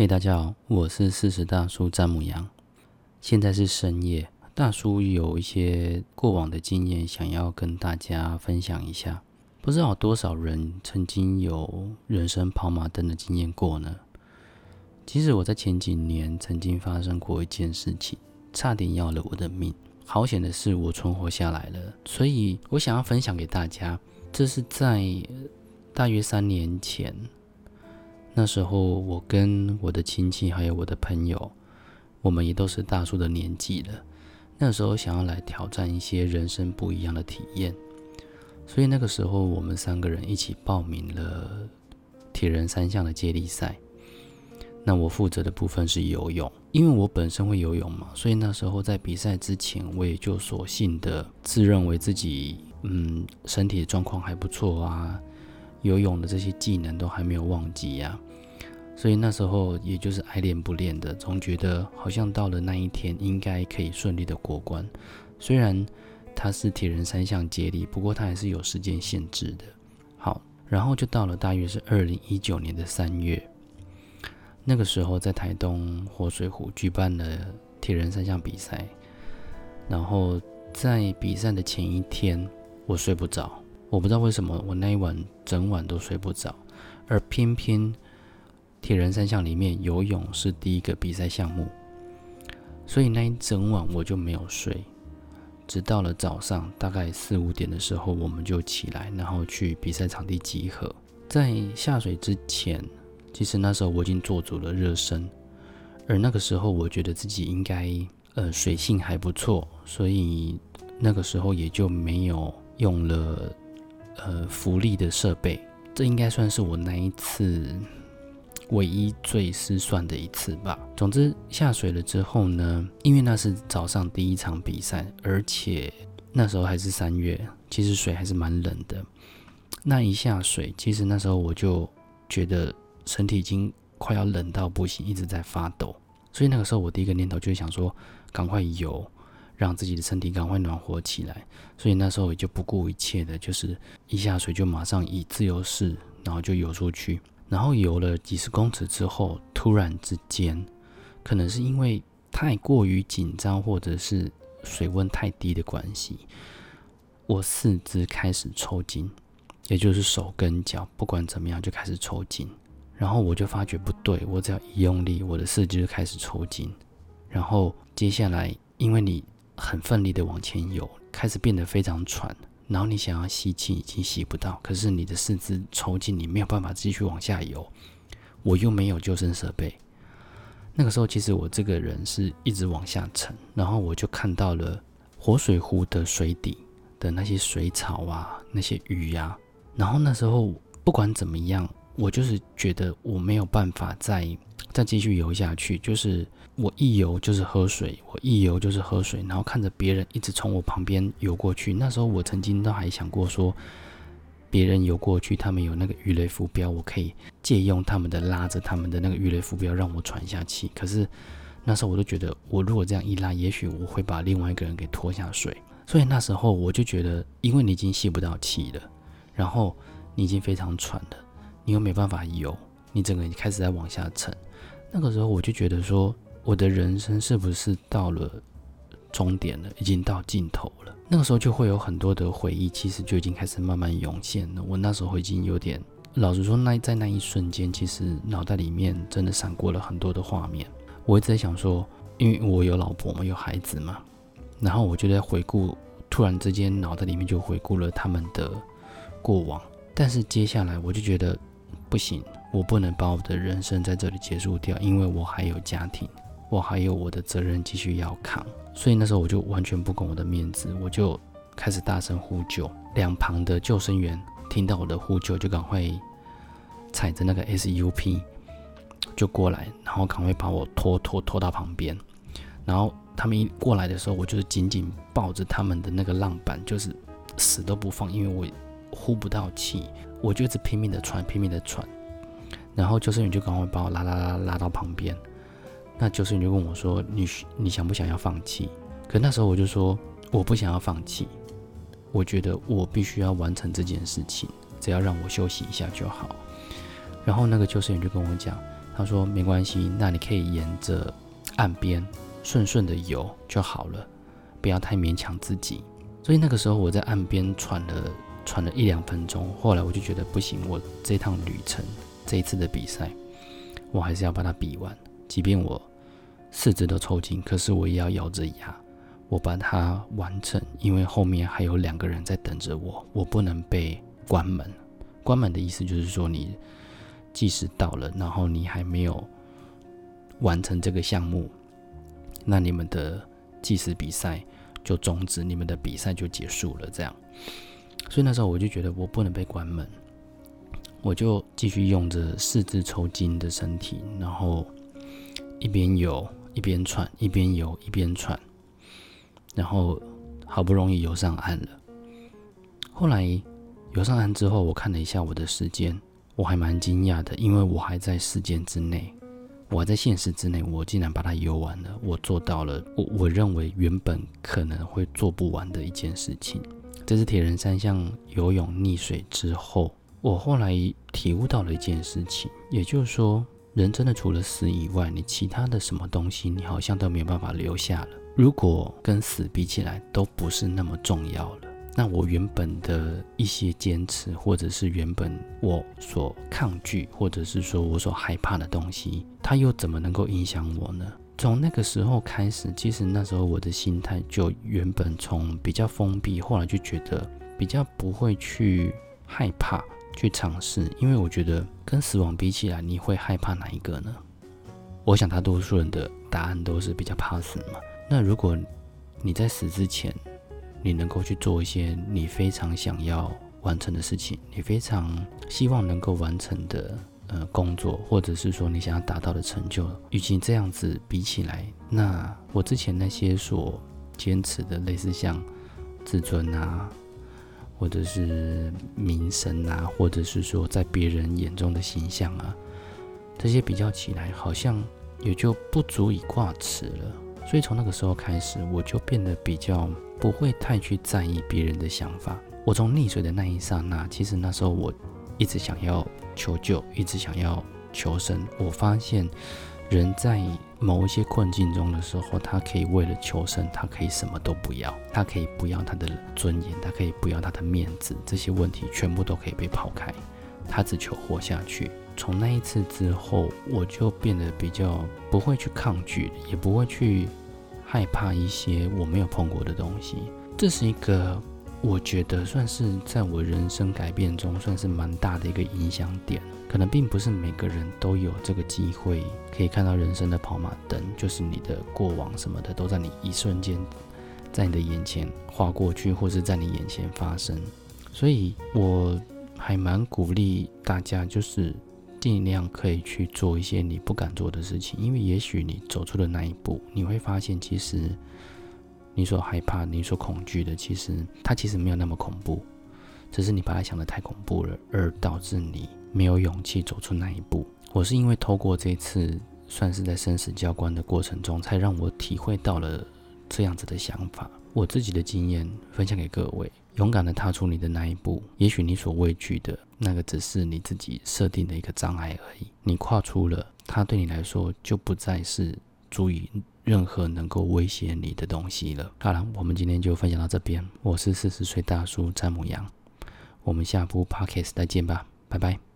嘿，大家好，我是四十大叔詹姆羊。现在是深夜，大叔有一些过往的经验想要跟大家分享一下。不知道多少人曾经有人生跑马灯的经验过呢？其实我在前几年曾经发生过一件事情，差点要了我的命。好险的是我存活下来了，所以我想要分享给大家。这是在大约三年前。那时候，我跟我的亲戚还有我的朋友，我们也都是大叔的年纪了。那时候想要来挑战一些人生不一样的体验，所以那个时候我们三个人一起报名了铁人三项的接力赛。那我负责的部分是游泳，因为我本身会游泳嘛，所以那时候在比赛之前，我也就索性的自认为自己嗯身体状况还不错啊，游泳的这些技能都还没有忘记呀。所以那时候也就是爱练不练的，总觉得好像到了那一天应该可以顺利的过关。虽然它是铁人三项接力，不过它还是有时间限制的。好，然后就到了大约是二零一九年的三月，那个时候在台东活水湖举办了铁人三项比赛。然后在比赛的前一天，我睡不着，我不知道为什么我那一晚整晚都睡不着，而偏偏。铁人三项里面，游泳是第一个比赛项目，所以那一整晚我就没有睡，直到了早上大概四五点的时候，我们就起来，然后去比赛场地集合。在下水之前，其实那时候我已经做足了热身，而那个时候我觉得自己应该呃水性还不错，所以那个时候也就没有用了呃浮力的设备。这应该算是我那一次。唯一最失算的一次吧。总之下水了之后呢，因为那是早上第一场比赛，而且那时候还是三月，其实水还是蛮冷的。那一下水，其实那时候我就觉得身体已经快要冷到不行，一直在发抖。所以那个时候我第一个念头就是想说，赶快游，让自己的身体赶快暖和起来。所以那时候也就不顾一切的，就是一下水就马上以自由式，然后就游出去。然后游了几十公尺之后，突然之间，可能是因为太过于紧张，或者是水温太低的关系，我四肢开始抽筋，也就是手跟脚，不管怎么样就开始抽筋。然后我就发觉不对，我只要一用力，我的四肢就开始抽筋。然后接下来，因为你很奋力的往前游，开始变得非常喘。然后你想要吸气，已经吸不到，可是你的四肢抽筋，你没有办法继续往下游。我又没有救生设备。那个时候，其实我这个人是一直往下沉，然后我就看到了活水湖的水底的那些水草啊，那些鱼呀。然后那时候不管怎么样，我就是觉得我没有办法再再继续游下去，就是。我一游就是喝水，我一游就是喝水，然后看着别人一直从我旁边游过去。那时候我曾经都还想过说，别人游过去，他们有那个鱼雷浮标，我可以借用他们的拉着他们的那个鱼雷浮标让我喘下气。可是那时候我都觉得，我如果这样一拉，也许我会把另外一个人给拖下水。所以那时候我就觉得，因为你已经吸不到气了，然后你已经非常喘了，你又没办法游，你整个人开始在往下沉。那个时候我就觉得说。我的人生是不是到了终点了？已经到尽头了。那个时候就会有很多的回忆，其实就已经开始慢慢涌现了。我那时候已经有点，老实说，那在那一瞬间，其实脑袋里面真的闪过了很多的画面。我一直在想说，因为我有老婆嘛，有孩子嘛，然后我就在回顾，突然之间脑袋里面就回顾了他们的过往。但是接下来我就觉得不行，我不能把我的人生在这里结束掉，因为我还有家庭。我还有我的责任继续要扛，所以那时候我就完全不管我的面子，我就开始大声呼救。两旁的救生员听到我的呼救，就赶快踩着那个 SUP 就过来，然后赶快把我拖拖拖到旁边。然后他们一过来的时候，我就是紧紧抱着他们的那个浪板，就是死都不放，因为我呼不到气，我就一直拼命的喘，拼命的喘。然后救生员就赶快把我拉拉拉拉到旁边。那救生员就问我说：“你你想不想要放弃？”可那时候我就说：“我不想要放弃，我觉得我必须要完成这件事情，只要让我休息一下就好。”然后那个救生员就跟我讲：“他说没关系，那你可以沿着岸边顺顺的游就好了，不要太勉强自己。所以那个时候我在岸边喘了喘了一两分钟，后来我就觉得不行，我这趟旅程这一次的比赛，我还是要把它比完，即便我四肢都抽筋，可是我也要咬着牙，我把它完成，因为后面还有两个人在等着我，我不能被关门。关门的意思就是说你。计时到了，然后你还没有完成这个项目，那你们的计时比赛就终止，你们的比赛就结束了。这样，所以那时候我就觉得我不能被关门，我就继续用着四肢抽筋的身体，然后一边游一边喘，一边游一边喘，然后好不容易游上岸了。后来游上岸之后，我看了一下我的时间。我还蛮惊讶的，因为我还在时间之内，我还在现实之内，我竟然把它游完了。我做到了，我我认为原本可能会做不完的一件事情。这是铁人三项游泳溺水之后，我后来体悟到了一件事情，也就是说，人真的除了死以外，你其他的什么东西，你好像都没有办法留下了。如果跟死比起来，都不是那么重要了。那我原本的一些坚持，或者是原本我所抗拒，或者是说我所害怕的东西，它又怎么能够影响我呢？从那个时候开始，其实那时候我的心态就原本从比较封闭，后来就觉得比较不会去害怕去尝试，因为我觉得跟死亡比起来，你会害怕哪一个呢？我想大多数人的答案都是比较怕死嘛。那如果你在死之前，你能够去做一些你非常想要完成的事情，你非常希望能够完成的呃工作，或者是说你想要达到的成就，与其这样子比起来，那我之前那些所坚持的，类似像自尊啊，或者是名声啊，或者是说在别人眼中的形象啊，这些比较起来，好像也就不足以挂齿了。所以从那个时候开始，我就变得比较。不会太去在意别人的想法。我从溺水的那一刹那，其实那时候我一直想要求救，一直想要求生。我发现人在某一些困境中的时候，他可以为了求生，他可以什么都不要，他可以不要他的尊严，他可以不要他的面子，这些问题全部都可以被抛开，他只求活下去。从那一次之后，我就变得比较不会去抗拒，也不会去。害怕一些我没有碰过的东西，这是一个我觉得算是在我人生改变中算是蛮大的一个影响点。可能并不是每个人都有这个机会可以看到人生的跑马灯，就是你的过往什么的都在你一瞬间在你的眼前划过去，或是在你眼前发生。所以我还蛮鼓励大家，就是。尽量可以去做一些你不敢做的事情，因为也许你走出的那一步，你会发现，其实你所害怕、你所恐惧的，其实它其实没有那么恐怖，只是你把它想的太恐怖了，而导致你没有勇气走出那一步。我是因为透过这次算是在生死交关的过程中，才让我体会到了这样子的想法。我自己的经验分享给各位，勇敢的踏出你的那一步。也许你所畏惧的那个只是你自己设定的一个障碍而已。你跨出了，它对你来说就不再是足以任何能够威胁你的东西了。好了，我们今天就分享到这边。我是四十岁大叔詹姆杨，我们下部 podcast 再见吧，拜拜。